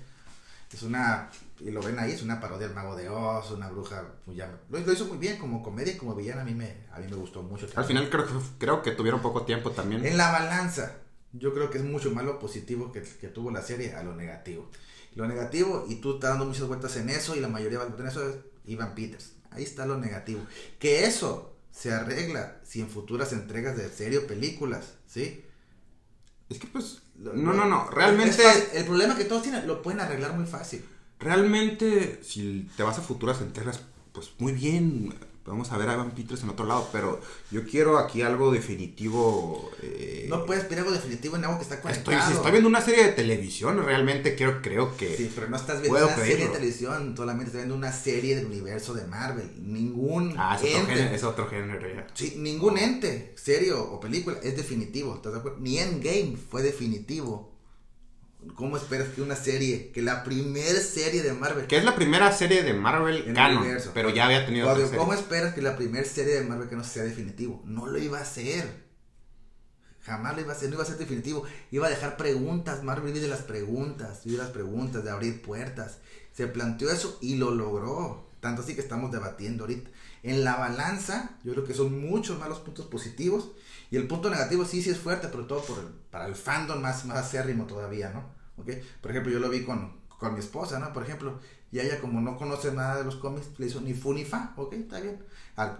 Es una, y lo ven ahí, es una parodia del Mago de Oz, una bruja, pues ya- lo, lo hizo muy bien como comedia y como villana, a mí me, a mí me gustó mucho. Al final creo que, creo que tuvieron poco tiempo también. En la balanza, yo creo que es mucho más lo positivo que, que tuvo la serie a lo negativo. Lo negativo, y tú estás dando muchas vueltas en eso, y la mayoría va en eso, es Ivan Peters. Ahí está lo negativo. Que eso se arregla si en futuras entregas de serie o películas, ¿sí? Es que pues, no, no, no, realmente. El problema que todos tienen, lo pueden arreglar muy fácil. realmente, si te vas a futuras entregas, pues muy bien, vamos a ver a Evan Peters en otro lado, pero yo quiero aquí algo definitivo. eh, No puedes pedir algo definitivo en algo que está estoy, conectado. si estoy viendo una serie de televisión, realmente quiero, creo que... Sí, pero no estás viendo una serie de pedirlo. televisión, solamente estás viendo una serie del universo de Marvel. Ningún Ah, es otro, ente género, es otro género ya. Sí, ningún ente, serio o película es definitivo, ¿estás de acuerdo? Ni Endgame fue definitivo. ¿Cómo esperas que una serie, que la primer serie de Marvel... Que es la primera serie de Marvel en el canon, universo. pero ya había tenido otra ¿Cómo serie. esperas que la primera serie de Marvel que no sea definitivo? No lo iba a hacer. Jamás lo iba a hacer, no iba a ser definitivo. Iba a dejar preguntas. Marvel vive de las preguntas, vive de las preguntas, de abrir puertas. Se planteó eso y lo logró. Tanto así que estamos debatiendo ahorita. En la balanza, yo creo que son muchos más los puntos positivos. Y el punto negativo sí, sí es fuerte, pero todo por el- para el fandom más, más acérrimo todavía, ¿no? ¿Ok? Por ejemplo, yo lo vi con, con mi esposa, ¿no? Por ejemplo, y ella como no conoce nada de los cómics, le hizo ni fu ni fa, ¿ok? Está bien.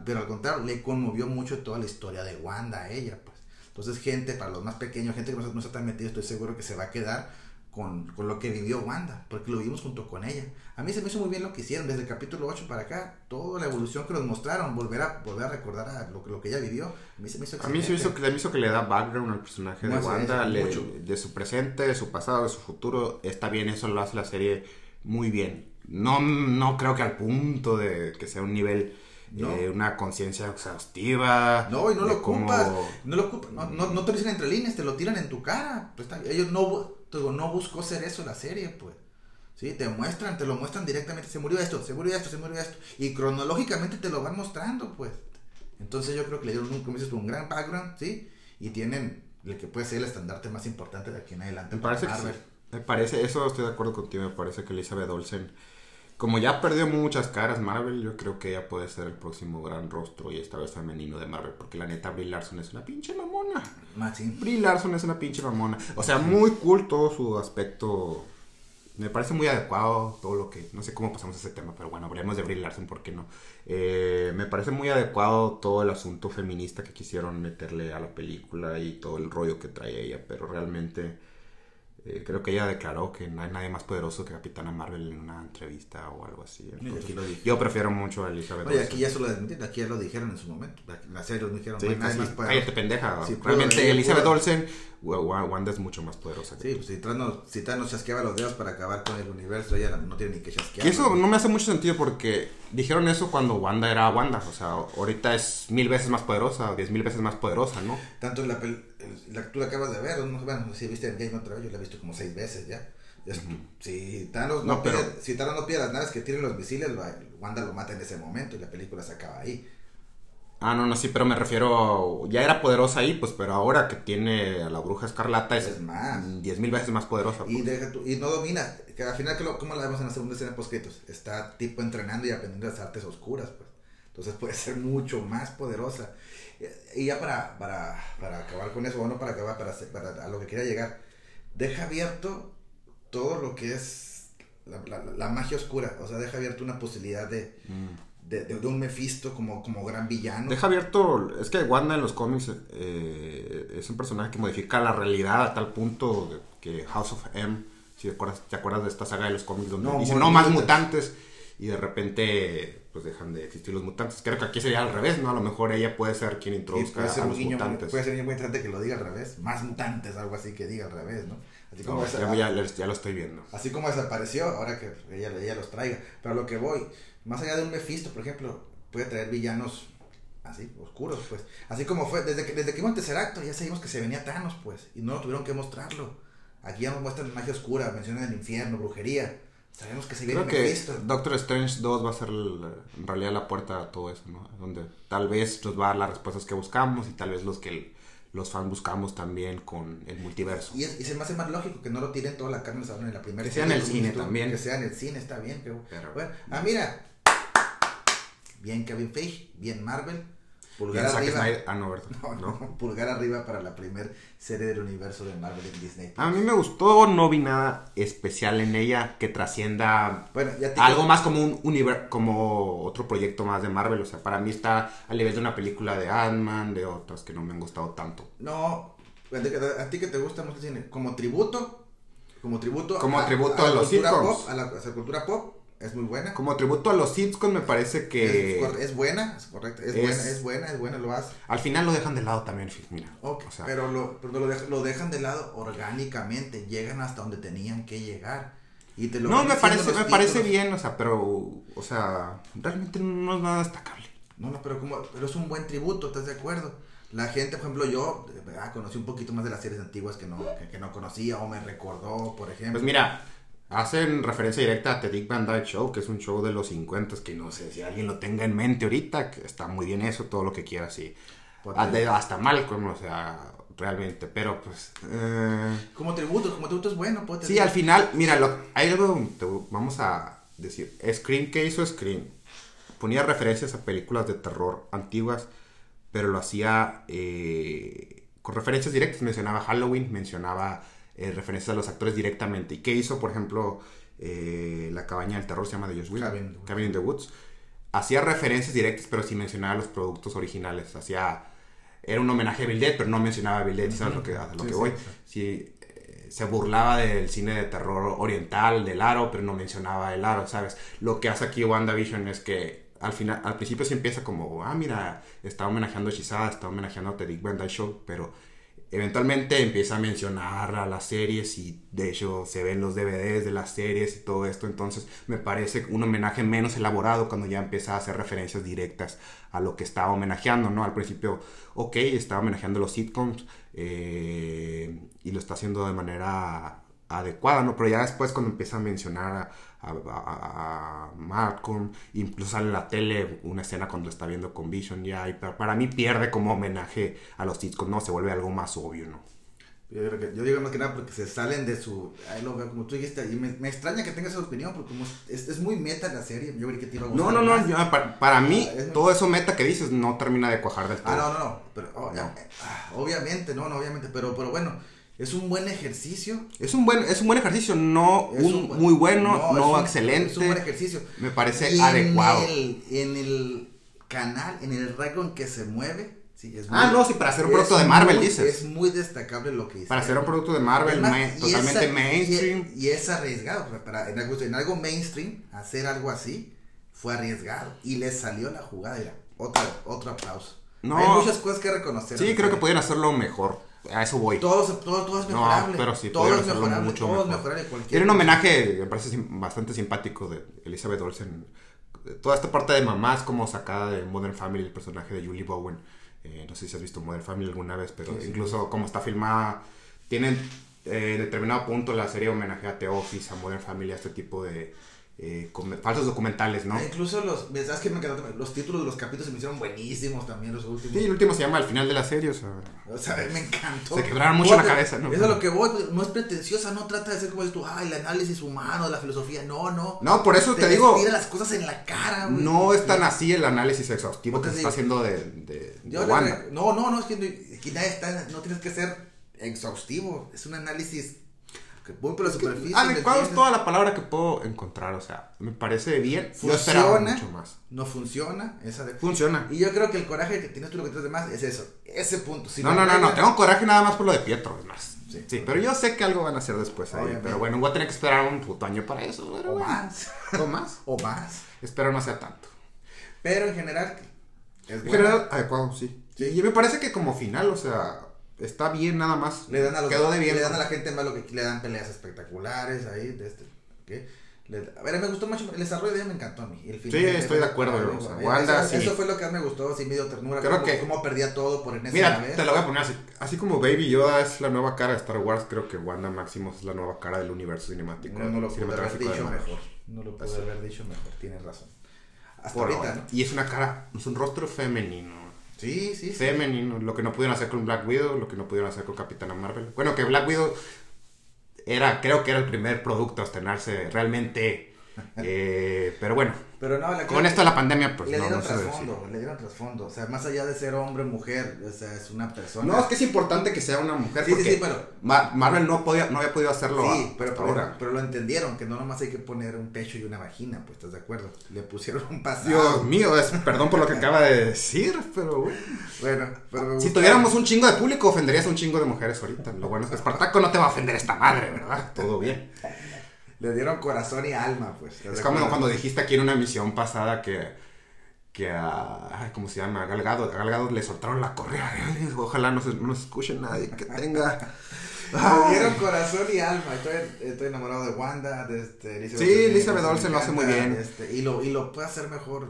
Pero al contrario, le conmovió mucho toda la historia de Wanda a ella, pues. Entonces, gente, para los más pequeños, gente que no, no está tan metida, estoy seguro que se va a quedar con, con lo que vivió Wanda, porque lo vivimos junto con ella. A mí se me hizo muy bien lo que hicieron, desde el capítulo 8 para acá, toda la evolución que nos mostraron, volver a, volver a recordar a lo, que- lo que ella vivió, a mí se me hizo A mí se me hizo, excelente. que, me hizo que le da background al personaje de No, Wanda, le- de su presente, de su pasado, de su futuro. Está bien, eso lo hace la serie muy bien. No, no creo que al punto de que sea un nivel, No. eh, una conciencia exhaustiva. No, y no lo cómo- ocupas. No lo ocupas. No, no, no te lo dicen entre líneas, te lo tiran en tu cara. Pues. Ellos no, te digo, no buscó ser eso la serie, pues. Sí, te muestran, te lo muestran directamente. Se murió esto, se murió esto, se murió esto. Y cronológicamente te lo van mostrando, pues. Entonces yo creo que le dieron un, como dices un gran background, ¿sí? Y tienen el que puede ser el estandarte más importante de aquí en adelante. Me parece que Marvel. sí. Me parece, eso estoy de acuerdo contigo, me parece que Elizabeth Olsen, como ya perdió muchas caras Marvel, yo creo que ella puede ser el próximo gran rostro y esta vez femenino de Marvel, porque la neta Brie Larson es una pinche mamona. Sí. Brie Larson es una pinche mamona. O sea, muy cool todo su aspecto. Me parece muy adecuado todo lo que... No sé cómo pasamos a ese tema, pero bueno, hablemos de Brie Larson, ¿por qué no? Eh, me parece muy adecuado todo el asunto feminista que quisieron meterle a la película y todo el rollo que trae ella, pero realmente... Eh, creo que ella declaró que no hay nadie más poderoso que Capitana Marvel en una entrevista o algo así. Entonces, lo yo prefiero mucho a Elizabeth Oye, aquí ya se lo desmentieron, aquí ya lo dijeron en su momento. En la serie lo dijeron, Sí, no hay nadie más poderoso. cállate pendeja. Sí, Realmente Elizabeth. Olsen, Wanda es mucho más poderosa. que Sí, pues si Thanos, si Thanos chasqueaba los dedos para acabar con el universo, ella no tiene ni que chasquear. Que eso no me hace mucho sentido porque dijeron eso cuando Wanda era Wanda. O sea, ahorita es mil veces más poderosa, diez mil veces más poderosa, ¿no? Tanto en la, la tú la acabas de ver, ¿no? bueno, si viste el game otra vez, yo la he visto como seis veces ya. Si Thanos no, No, pero- pide, si Thanos no pide las naves que tiren los misiles, Wanda lo mata en ese momento y la película se acaba ahí. Ah, no, no, sí, pero me refiero. Ya era poderosa ahí, pues, pero ahora que tiene a la bruja escarlata es, Es más. diez mil veces más poderosa. Y, pues. deja y no domina, que al final, que lo- ¿cómo la vemos en la segunda escena poscritos? Está tipo entrenando y aprendiendo las artes oscuras, pues. Entonces puede ser mucho más poderosa. Y ya para, para, para acabar con eso, o no para acabar, para, para a lo que quería llegar, deja abierto todo lo que es la, la- la magia oscura. O sea, deja abierto una posibilidad de, de, de- de un Mephisto como, como gran villano. Deja abierto. Es que Wanda en los cómics eh, es un personaje que modifica la realidad a tal punto que House of M, si te acuerdas, te acuerdas de esta saga de los cómics donde No, dicen no más mutantes". y de repente pues dejan de existir los mutantes. Creo que aquí sería al revés, ¿no? A lo mejor ella puede ser quien introduzca puede ser a los guiño, mutantes. puede ser muy interesante que lo diga al revés. Más mutantes, algo así que diga al revés, ¿no? Así No, como esa- ya, ya- ya lo estoy viendo. Así como desapareció, ahora que ella, ella los traiga. Pero a lo que voy, más allá de un Mephisto, por ejemplo, puede traer villanos así, oscuros, pues. Así como fue, desde que, desde que vimos el tercer acto, ya sabíamos que se venía Thanos, pues. Y no tuvieron que mostrarlo. Aquí ya nos muestran magia oscura, mencionan el infierno, brujería. Sabemos que se viene Creo que Mephisto. Doctor Strange 2 va a ser en realidad la puerta a todo eso, ¿no? Donde tal vez nos va a dar las respuestas que buscamos y tal vez los que los fans buscamos también con el multiverso. Y, es- y se me hace más lógico que no lo tiren toda la carne al en la primera Que sea en el cine tú, también. Que sea en el cine, está bien. Pero, Pero- bueno, ah, mira. Bien Kevin Feige, bien Marvel. Pulgar Bien, arriba. Snyder- Ah, no, ¿verdad? No, no, pulgar arriba para la primer serie del universo de Marvel en Disney. A mí me gustó, no vi nada especial en ella que trascienda Bueno, ya te algo más como un universo, como otro proyecto más de Marvel. O sea, para mí está al nivel de una película de Ant-Man, de otras que no me han gustado tanto. No, a ti que- a te gusta mucho el cine, como tributo, como tributo, Como tributo a los cultura pop, a la, a la cultura pop, es muy buena. Como tributo a los sitcoms me parece Es, que cor- es buena, es correcto, es, Es- buena, es buena, es buena, lo hace. al final lo dejan de lado también, mira. Ok, o sea, pero, lo, pero lo, dej- lo dejan de lado orgánicamente, llegan hasta donde tenían que llegar. Y te lo no, me parece, me parece bien, o sea, pero, o sea, realmente no es nada destacable. No, no, pero, como, pero es un buen tributo, ¿estás de acuerdo? La gente, por ejemplo, yo ah, conocí un poquito más de las series antiguas que no, que, que no conocía o me recordó, por ejemplo. Pues mira, hacen referencia directa a The Dick Van Dyke Show, que es un show de los 50 que no sé si alguien lo tenga en mente ahorita, que está muy bien eso, todo lo que quieras, y Porque- hasta, hasta Malcolm, o sea, realmente, pero pues... eh, Como tributo, como tributo es bueno, pues. sí, al final, mira, lo, hay algo, te- vamos a decir, Scream, ¿qué hizo Scream? Ponía referencias a películas de terror antiguas, pero lo hacía eh, con referencias directas, mencionaba Halloween, mencionaba eh, referencias a los actores directamente. ¿Y qué hizo, por ejemplo, eh, La cabaña del terror, se llama de Josh Whedon? Cabin in the Woods. Hacía referencias directas, pero sí mencionaba los productos originales. Hacía... Era un homenaje a Bill Dead, pero no mencionaba a Bill Dead, ¿sabes lo que, a lo Sí, que sí, voy? sí. Eh, se burlaba del cine de terror oriental, del aro, pero no mencionaba el aro, ¿sabes? Lo que hace aquí WandaVision es que al final, al principio se empieza como, ah, mira, está homenajeando a Shizada, está homenajeando a The Van Dyke Show, pero eventualmente empieza a mencionar a las series y de hecho se ven los DVDs de las series y todo esto, entonces me parece un homenaje menos elaborado cuando ya empieza a hacer referencias directas a lo que estaba homenajeando, ¿no? Al principio, ok, estaba homenajeando los sitcoms eh, y lo está haciendo de manera adecuada, ¿no? Pero ya después cuando empieza a mencionar a, a, a- a Malcolm, incluso sale en la tele una escena cuando lo está viendo con Vision ya, y pa- para mí pierde como homenaje a los sitcoms, ¿no? Se vuelve algo más obvio, ¿no? Yo, creo que- yo digo más que nada porque se salen de su. Ahí lo veo como tú dijiste. Y me, me extraña que tengas esa opinión porque como es, es muy meta la serie. Yo creo que te iba a No, no, no, ya, para, para mí Ah, muy- todo eso meta que dices no termina de cuajar del todo. Ah, no, no, no. Pero, oh, No. ah, obviamente, no, no, obviamente. Pero, pero bueno, es un buen ejercicio. Es un buen, es un buen ejercicio, no Es un, un buen- muy bueno, no, es un- excelente. Es un buen ejercicio. Me parece Y adecuado. En el, en el canal, en el rango en que se mueve, Sí, es Ah, no, sí, para hacer un producto de Marvel, dices. Es muy destacable lo que. Para hacer un producto de Marvel, Además, ma- y totalmente es- mainstream. Y, y es arriesgado. Para, en, algo, en algo mainstream, hacer algo así fue arriesgado. Y le salió la jugada. Otra, otro aplauso. No. Hay muchas cosas que reconocer. Sí, creo que podían hacerlo mejor. A eso voy. Todo, se- todo, todo es No, mejorable. pero sí, todo es mejorable. mucho todo mejor. mejorable. Cualquier Tiene un homenaje, me parece bastante simpático de Elizabeth Olsen. Toda esta parte de mamás como sacada de Modern Family, el personaje de Julie Bowen. Eh, no sé si has visto Modern Family alguna vez, pero Sí, sí. incluso como está filmada, tienen eh, en determinado punto la serie homenajea a The Office, a Modern Family, a este tipo de eh, falsos documentales, ¿no? Ah, Incluso los, ¿sabes qué me? Los títulos de los capítulos se me hicieron buenísimos también, los últimos. Sí, el último se llama Al final de la serie, o sea... O sea, me encantó. Se quebraron mucho la cabeza, ¿no? Eso es lo que voy, pues, no es pretenciosa, no trata de ser como tú, ah, el análisis humano, la filosofía, no, no. No, por eso te, digo, tira las cosas en la cara, güey. no es tan así el análisis exhaustivo que se está haciendo de, de, de Wanda. no, no, no, es que, que está, no tienes que ser exhaustivo, es un análisis que voy por la superficie. ¿me Adecuado es toda la palabra que puedo encontrar, o sea, me parece bien. Funciona, mucho más. no funciona, esa de... Funciona. Y yo creo que el coraje que tienes tú, lo que tienes de más, es eso, ese punto. Si no, no, no, no, tengo coraje nada más por lo de Pietro, es más. Sí. Sí, pero yo sé que algo van a hacer después ahí. Pero bueno, voy a tener que esperar un puto año para eso. Pero O bueno. más, O más. o más. Espero no sea tanto. Pero en general, es En general, adecuado, sí. Sí. Y me parece que como final, o sea, está bien nada más. Le dan a los Quedó de bien. le dan a la gente más lo que le dan peleas espectaculares ahí de este ¿qué? Le- a ver me gustó mucho el desarrollo de ella me encantó a mí el final Sí, estoy de acuerdo, Eso- o sea, eso, Wanda, sí. eso fue lo que más me gustó así medio ternura Creo cómo, que- cómo perdía todo por enésima Mira, vez te lo voy a poner así. Así como Baby Yoda es la nueva cara de Star Wars, creo que Wanda Maximus es la nueva cara del universo cinemático. no, no lo pude haber dicho mejor no lo pude Así. haber dicho mejor tienes razón hasta Por ahorita. Y es una cara, es un rostro femenino. Sí sí sí Femenino, lo que no pudieron hacer con Black Widow, lo que no pudieron hacer con Capitana Marvel. Bueno, que Black Widow era, creo que era el primer producto a estrenarse realmente. eh, pero bueno, pero no la con esto de la pandemia, pues le dieron no trasfondo le dieron trasfondo o sea más allá de ser hombre mujer o sea es una persona No, es que es importante que sea una mujer Sí, sí, porque sí, pero- Ma- Marvel no, podía, no había podido hacerlo Sí, pero, ahora. pero lo entendieron, que no nomás hay que poner un pecho y una vagina, pues estás de acuerdo. Le pusieron un pasado. Dios mío, es, perdón por lo que acaba de decir, pero bueno. Bueno, pero Si tuviéramos un chingo de público, ofenderías a un chingo de mujeres ahorita. Lo bueno es que Espartaco no te va a ofender esta madre, ¿verdad? Todo bien. Le dieron corazón y alma, pues. ¿estás Es como cuando dijiste aquí en una emisión pasada que, que a, ay, ¿cómo se llama? A Galgado, a Galgado le soltaron la correa. Ojalá no, se, no nos escuche nadie que tenga... Le dieron corazón y alma. Estoy, estoy enamorado de Wanda, de este, Elizabeth Sí, Elizabeth Olsen lo hace muy bien. este, y, lo, y lo puede hacer mejor.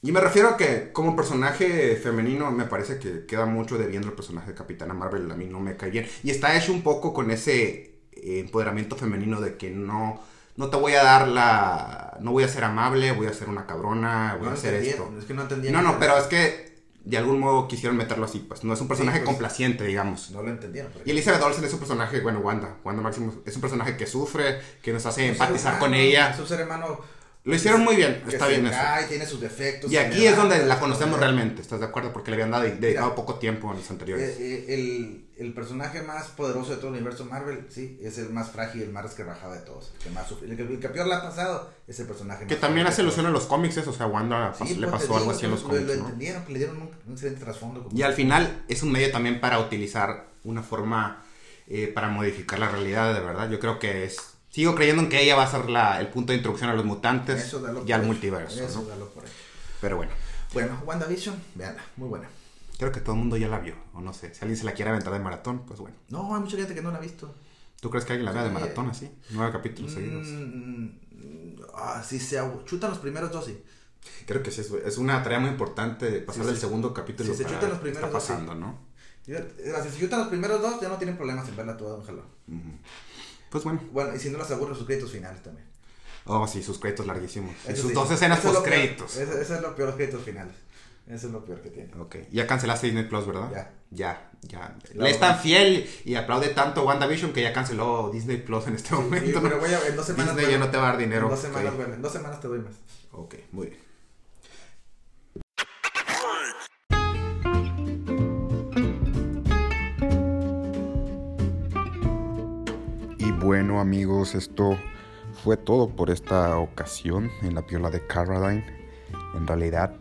Y me refiero a que como personaje femenino me parece que queda mucho de viendo el personaje de Capitana Marvel, a mí no me cae bien. Y está hecho un poco con ese eh, empoderamiento femenino de que no, no te voy a dar la... No voy a ser amable, voy a ser una cabrona, voy No a hacer esto. Es que no entendieron. No, no, pero es que de algún modo quisieron meterlo así, pues no es un personaje pues. complaciente, digamos. No lo entendieron. Y Elizabeth Olsen es un personaje, bueno, Wanda, Wanda Maximus es un personaje que sufre, que nos hace empatizar humano, con ella. Es un ser humano. Lo hicieron muy bien, que está se bien eso. cae, tiene sus defectos. Y aquí es donde la conocemos realmente, ¿estás de acuerdo? Porque le habían dado, dedicado Mira, poco tiempo en los anteriores. Eh, eh, el, el personaje más poderoso de todo el universo Marvel, sí, es el más frágil, el más resquebrajado de todos. El que más sufre. El que, el que peor le ha pasado es el personaje que más también hace de alusión a los cómics, eso, o sea, Wanda pas- le pues, pasó algo así en los lo- cómics, Lo, ¿no? entendieron, que le dieron un, un excelente trasfondo. Y al final es un medio también para utilizar una forma eh, para modificar la realidad, de verdad. Yo creo que es... Sigo creyendo en que ella va a ser la, el punto de introducción a los mutantes Eso y al multiverso, Eso ¿no? dalo por hecho. Pero bueno, Bueno, WandaVision, véanla, muy buena. creo que todo el mundo ya la vio, o no sé. Si alguien se la quiere aventar de maratón, pues bueno. No, hay mucha gente que no la ha visto. ¿Tú crees que alguien la vea de maratón así? Nueve capítulos seguidos. Mm, ah, si se chutan los primeros dos, sí. Creo que sí, es, una tarea muy importante pasar Sí, del sí. segundo capítulo Sí, se chutan los está primeros dos, sí. pasando, eh, Si se chutan los primeros dos, ya no tienen problemas en verla toda, ojalá. Ujú. Pues bueno. Bueno, y si no las aburren sus créditos finales también. Oh, sí, sus créditos larguísimos. Eso sus sí, dos escenas es post créditos. Eso, eso es lo peor, los créditos finales. Eso es lo peor que tiene. Ok, ya cancelaste Disney Plus, ¿verdad? Ya. Ya, ya. La Le es tan fiel y aplaude tanto WandaVision que ya canceló Disney Plus en este momento. Pero voy a, en dos semanas. Disney ya no te va a dar dinero. En dos semanas, Ok. vuelvo. En dos semanas te doy más. Ok, muy bien. Bueno amigos, esto fue todo por esta ocasión en la piola de Caroline. En realidad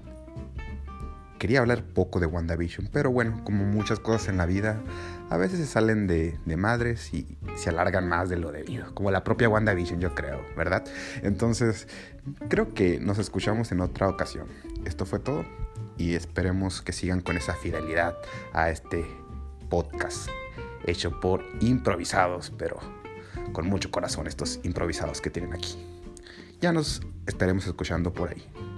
quería hablar poco de WandaVision, pero bueno, como muchas cosas en la vida, a veces se salen de, de, madres y se alargan más de lo debido, como la propia WandaVision, yo creo, ¿verdad? Entonces, creo que nos escuchamos en otra ocasión. Esto fue todo y esperemos que sigan con esa fidelidad a este podcast hecho por improvisados, pero con mucho corazón estos improvisados que tienen aquí. Ya nos estaremos escuchando por ahí.